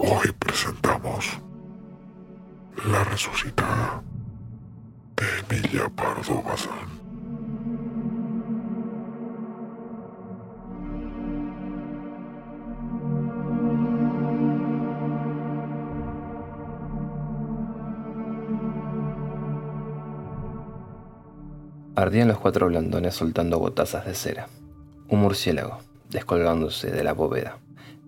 Hoy presentamos La Resucitada de Emilia Pardo Bazán. Ardían los cuatro blandones soltando gotazas de cera. Un murciélago, descolgándose de la bóveda,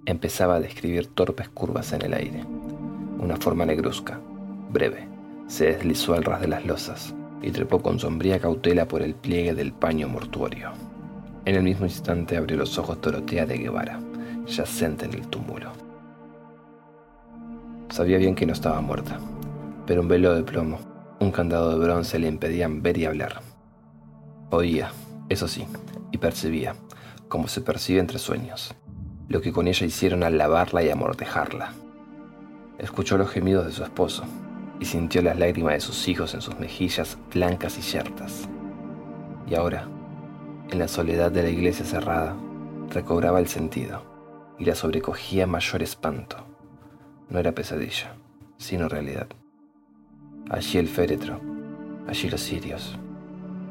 empezaba a describir torpes curvas en el aire. Una forma negruzca, breve, se deslizó al ras de las losas y trepó con sombría cautela por el pliegue del paño mortuorio. En el mismo instante abrió los ojos Dorotea de Guevara, yacente en el túmulo. Sabía bien que no estaba muerta, pero un velo de plomo, un candado de bronce le impedían ver y hablar. Oía, eso sí, y percibía, como se percibe entre sueños, lo que con ella hicieron al lavarla y amortejarla. Escuchó los gemidos de su esposo y sintió las lágrimas de sus hijos en sus mejillas blancas y yertas. Y ahora, en la soledad de la iglesia cerrada, recobraba el sentido y la sobrecogía mayor espanto. No era pesadilla, sino realidad. Allí el féretro, allí los cirios,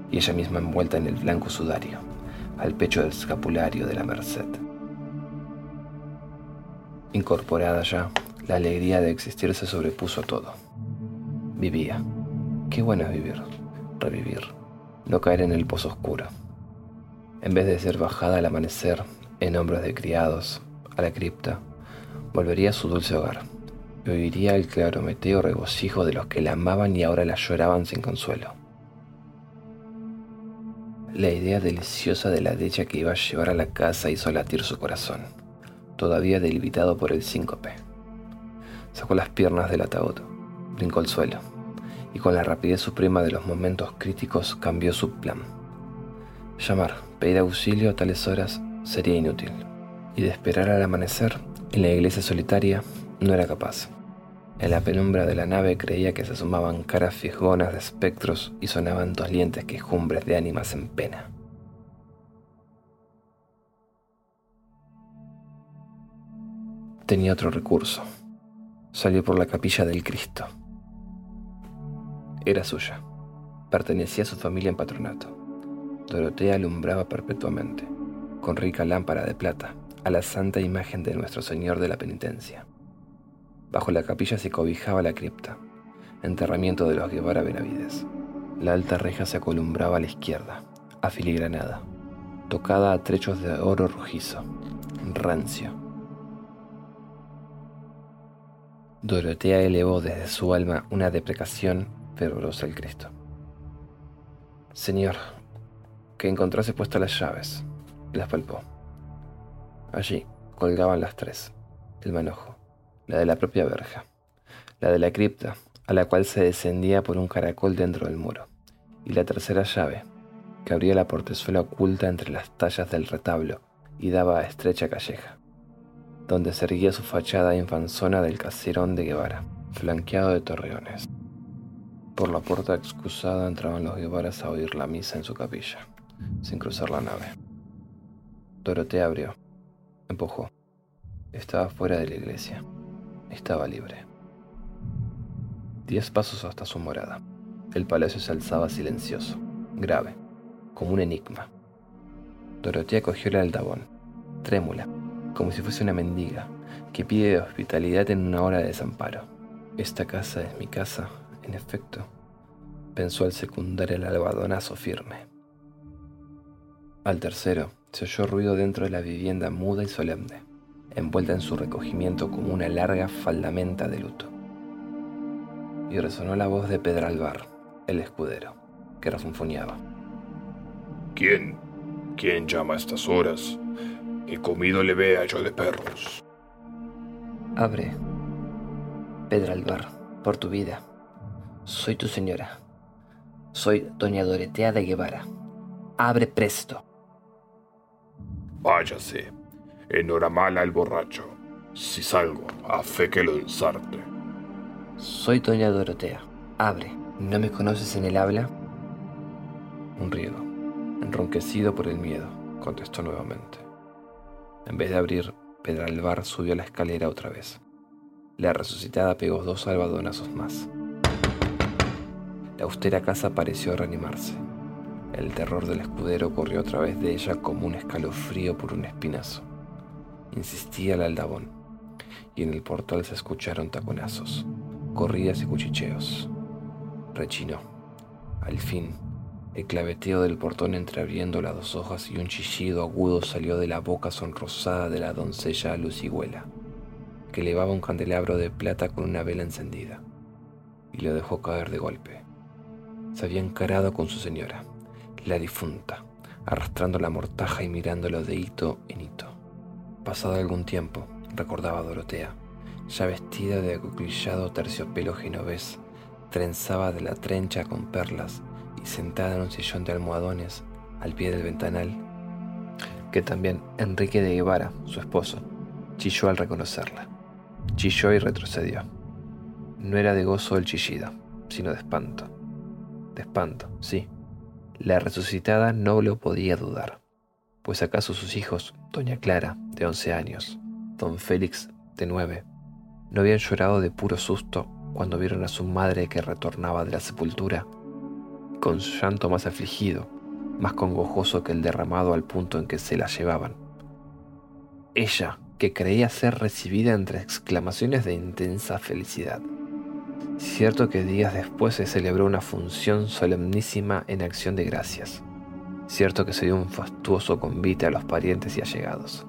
y ella misma envuelta en el blanco sudario, al pecho del escapulario de la Merced. Incorporada ya, la alegría de existir se sobrepuso a todo. Vivía. Qué bueno es vivir, revivir, no caer en el pozo oscuro. En vez de ser bajada al amanecer en hombros de criados a la cripta, volvería a su dulce hogar y oiría el clarometeo regocijo de los que la amaban y ahora la lloraban sin consuelo. La idea deliciosa de la dicha que iba a llevar a la casa hizo latir su corazón, todavía debilitado por el síncope. Sacó las piernas del ataúd, brincó al suelo, y con la rapidez suprema de los momentos críticos cambió su plan. Llamar, pedir auxilio a tales horas sería inútil, y de esperar al amanecer en la iglesia solitaria no era capaz. En la penumbra de la nave creía que se asomaban caras fisgonas de espectros y sonaban dolientes quejumbres de ánimas en pena. Tenía otro recurso. Salió por la capilla del Cristo. Era suya. Pertenecía a su familia en patronato. Dorotea alumbraba perpetuamente, con rica lámpara de plata, a la santa imagen de Nuestro Señor de la Penitencia. Bajo la capilla se cobijaba la cripta, enterramiento de los Guevara Benavides. La alta reja se acolumbraba a la izquierda, afiligranada, tocada a trechos de oro rojizo, rancio. Dorotea elevó desde su alma una deprecación fervorosa al Cristo. Señor, que encontrase puestas las llaves, las palpó. Allí colgaban las tres, el manojo, la de la propia verja, la de la cripta, a la cual se descendía por un caracol dentro del muro, y la tercera llave, que abría la portezuela oculta entre las tallas del retablo y daba a estrecha calleja, donde se erguía su fachada infanzona del caserón de Guevara, flanqueado de torreones. Por la puerta excusada entraban los Guevaras a oír la misa en su capilla, sin cruzar la nave. Dorotea abrió, empujó. Estaba fuera de la iglesia. Estaba libre. Diez pasos hasta su morada. El palacio se alzaba silencioso, grave, como un enigma. Dorotea cogió el aldabón, trémula, como si fuese una mendiga, que pide hospitalidad en una hora de desamparo. Esta casa es mi casa, en efecto, pensó al secundar el albadonazo firme. Al tercero, se oyó ruido dentro de la vivienda muda y solemne, envuelta en su recogimiento como una larga faldamenta de luto. Y resonó la voz de Pedralbar, el escudero, que refunfuñaba. ¿Quién? ¿Quién llama a estas horas? ¿Qué comido le vea yo de perros? Abre, Pedralbar, por tu vida. Soy tu señora. Soy doña Dorotea de Guevara. Abre presto. Váyase. En hora mala el borracho. Si salgo, a fe que lo ensarte. Soy doña Dorotea. Abre. ¿No me conoces en el habla? Un riego, enronquecido por el miedo, contestó nuevamente. En vez de abrir, Pedralbar subió la escalera otra vez. La resucitada pegó dos albadonazos más. La austera casa pareció reanimarse. El terror del escudero corrió a través de ella como un escalofrío por un espinazo. Insistía el aldabón, y en el portal se escucharon taconazos, corridas y cuchicheos. Rechinó. Al fin, el claveteo del portón entreabriendo las dos hojas y un chillido agudo salió de la boca sonrosada de la doncella Lucigüela, que elevaba un candelabro de plata con una vela encendida, y lo dejó caer de golpe. Se había encarado con su señora, la difunta, arrastrando la mortaja y mirándolo de hito en hito. Pasado algún tiempo, recordaba Dorotea, ya vestida de acuclillado terciopelo genovés, trenzaba de la trencha con perlas sentada en un sillón de almohadones al pie del ventanal, que también Enrique de Guevara, su esposo, chilló al reconocerla. Chilló y retrocedió. No era de gozo el chillido, sino de espanto. De espanto, sí. La resucitada no lo podía dudar, pues acaso sus hijos, doña Clara, de once años, don Félix, de nueve, no habían llorado de puro susto cuando vieron a su madre que retornaba de la sepultura, con su llanto más afligido, más congojoso que el derramado al punto en que se la llevaban. Ella, que creía ser recibida entre exclamaciones de intensa felicidad. Cierto que días después se celebró una función solemnísima en acción de gracias. Cierto que se dio un fastuoso convite a los parientes y allegados.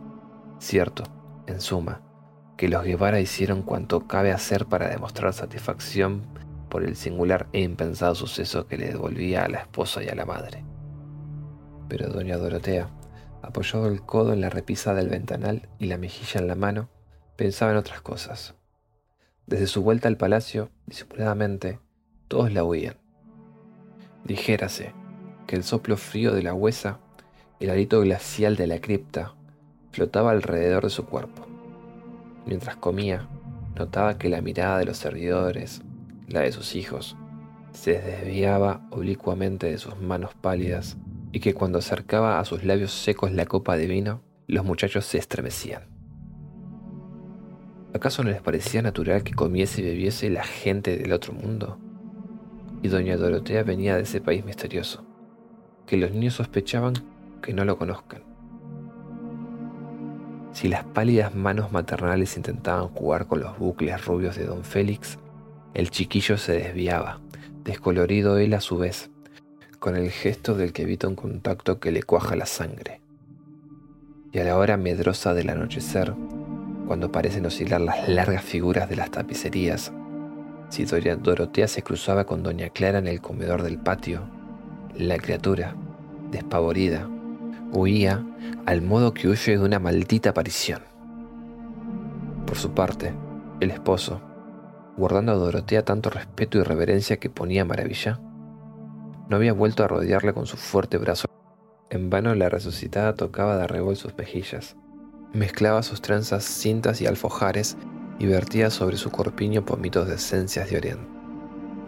Cierto, en suma, que los Guevara hicieron cuanto cabe hacer para demostrar satisfacción por el singular e impensado suceso que le devolvía a la esposa y a la madre. Pero doña Dorotea, apoyado el codo en la repisa del ventanal y la mejilla en la mano, pensaba en otras cosas. Desde su vuelta al palacio, disimuladamente, todos la oían. Dijérase que el soplo frío de la huesa, el alito glacial de la cripta, flotaba alrededor de su cuerpo. Mientras comía, notaba que la mirada de los servidores, la de sus hijos, se desviaba oblicuamente de sus manos pálidas y que cuando acercaba a sus labios secos la copa de vino, los muchachos se estremecían. ¿Acaso no les parecía natural que comiese y bebiese la gente del otro mundo? Y doña Dorotea venía de ese país misterioso, que los niños sospechaban que no lo conozcan. Si las pálidas manos maternales intentaban jugar con los bucles rubios de don Félix, el chiquillo se desviaba, descolorido él a su vez, con el gesto del que evita un contacto que le cuaja la sangre. Y a la hora medrosa del anochecer, cuando parecen oscilar las largas figuras de las tapicerías, si doña Dorotea se cruzaba con doña Clara en el comedor del patio, la criatura, despavorida, huía al modo que huye de una maldita aparición. Por su parte, el esposo, guardando a Dorotea tanto respeto y reverencia que ponía maravilla, no había vuelto a rodearle con su fuerte brazo. En vano la resucitada tocaba de arrebol sus mejillas, mezclaba sus trenzas, cintas y alfojares y vertía sobre su corpiño pomitos de esencias de oriente.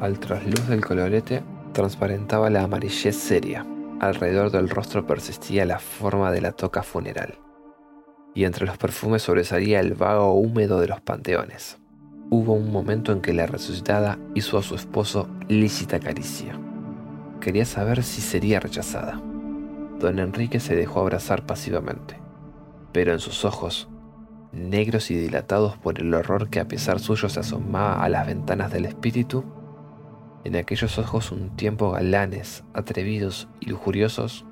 Al trasluz del colorete transparentaba la amarillez seria. Alrededor del rostro persistía la forma de la toca funeral. Y entre los perfumes sobresalía el vago húmedo de los panteones. Hubo un momento en que la resucitada hizo a su esposo lícita caricia. Quería saber si sería rechazada. Don Enrique se dejó abrazar pasivamente, pero en sus ojos, negros y dilatados por el horror que a pesar suyo se asomaba a las ventanas del espíritu, en aquellos ojos un tiempo galanes, atrevidos y lujuriosos,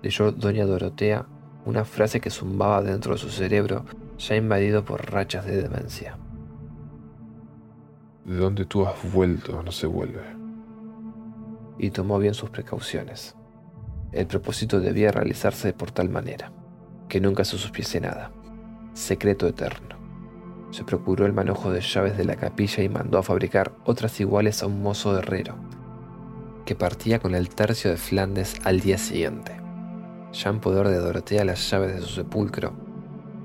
leyó doña Dorotea una frase que zumbaba dentro de su cerebro ya invadido por rachas de demencia. De donde tú has vuelto no se vuelve. Y tomó bien sus precauciones. El propósito debía realizarse por tal manera, que nunca se supiese nada. Secreto eterno. Se procuró el manojo de llaves de la capilla y mandó a fabricar otras iguales a un mozo herrero, que partía con el tercio de Flandes al día siguiente. Ya en poder de Dorotea las llaves de su sepulcro,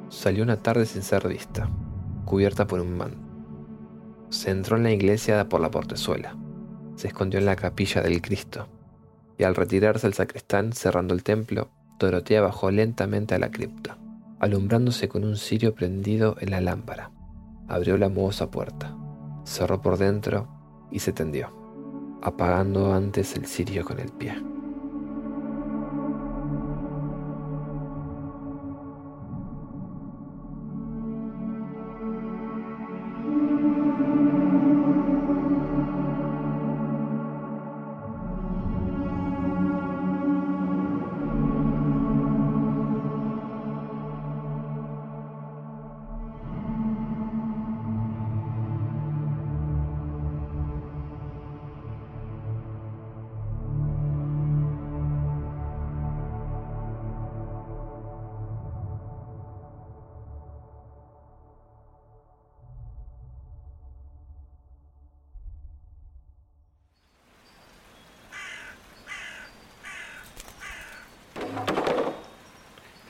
salió una tarde sin ser vista, cubierta por un manto. Se entró en la iglesia por la portezuela, se escondió en la capilla del Cristo, y al retirarse el sacristán cerrando el templo, Dorotea bajó lentamente a la cripta, alumbrándose con un cirio prendido en la lámpara. Abrió la mohosa puerta, cerró por dentro y se tendió, apagando antes el cirio con el pie.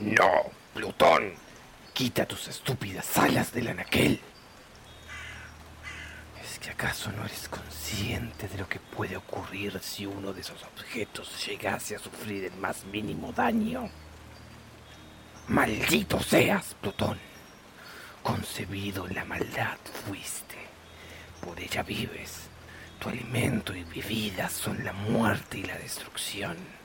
No, Plutón. Quita tus estúpidas alas del anaquel. ¿Es que acaso no eres consciente de lo que puede ocurrir si uno de esos objetos llegase a sufrir el más mínimo daño? Maldito seas, Plutón. Concebido en la maldad fuiste. Por ella vives. Tu alimento y bebida son la muerte y la destrucción.